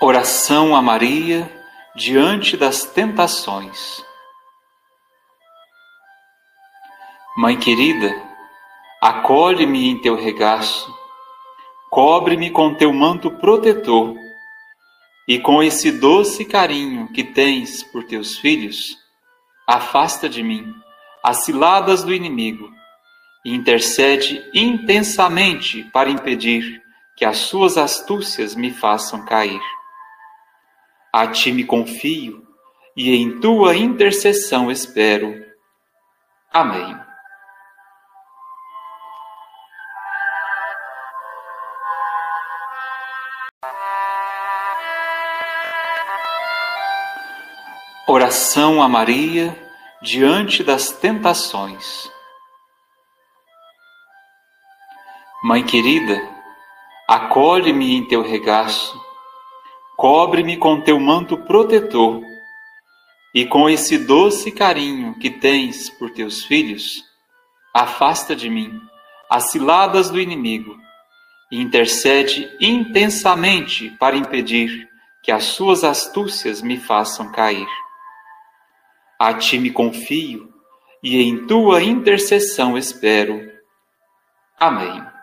Oração a Maria diante das tentações. Mãe querida, acolhe-me em teu regaço, cobre-me com teu manto protetor, e com esse doce carinho que tens por teus filhos, afasta de mim as ciladas do inimigo e intercede intensamente para impedir que as suas astúcias me façam cair. A ti me confio e em tua intercessão espero. Amém. Oração a Maria diante das tentações. Mãe querida, acolhe-me em teu regaço Cobre-me com teu manto protetor, e com esse doce carinho que tens por teus filhos, afasta de mim as ciladas do inimigo e intercede intensamente para impedir que as suas astúcias me façam cair. A ti me confio e em tua intercessão espero. Amém.